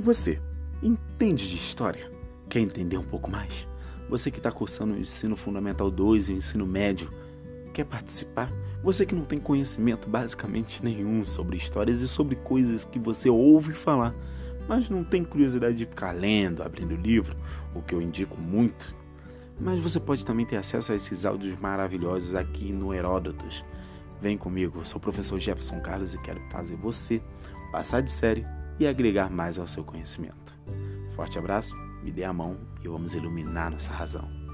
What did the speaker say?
Você entende de história? Quer entender um pouco mais? Você que está cursando o ensino fundamental 2 e o ensino médio, quer participar? Você que não tem conhecimento basicamente nenhum sobre histórias e sobre coisas que você ouve falar, mas não tem curiosidade de ficar lendo, abrindo livro, o que eu indico muito. Mas você pode também ter acesso a esses áudios maravilhosos aqui no Heródotos. Vem comigo, eu sou o professor Jefferson Carlos e quero fazer você passar de série e agregar mais ao seu conhecimento. Forte abraço, me dê a mão e vamos iluminar nossa razão.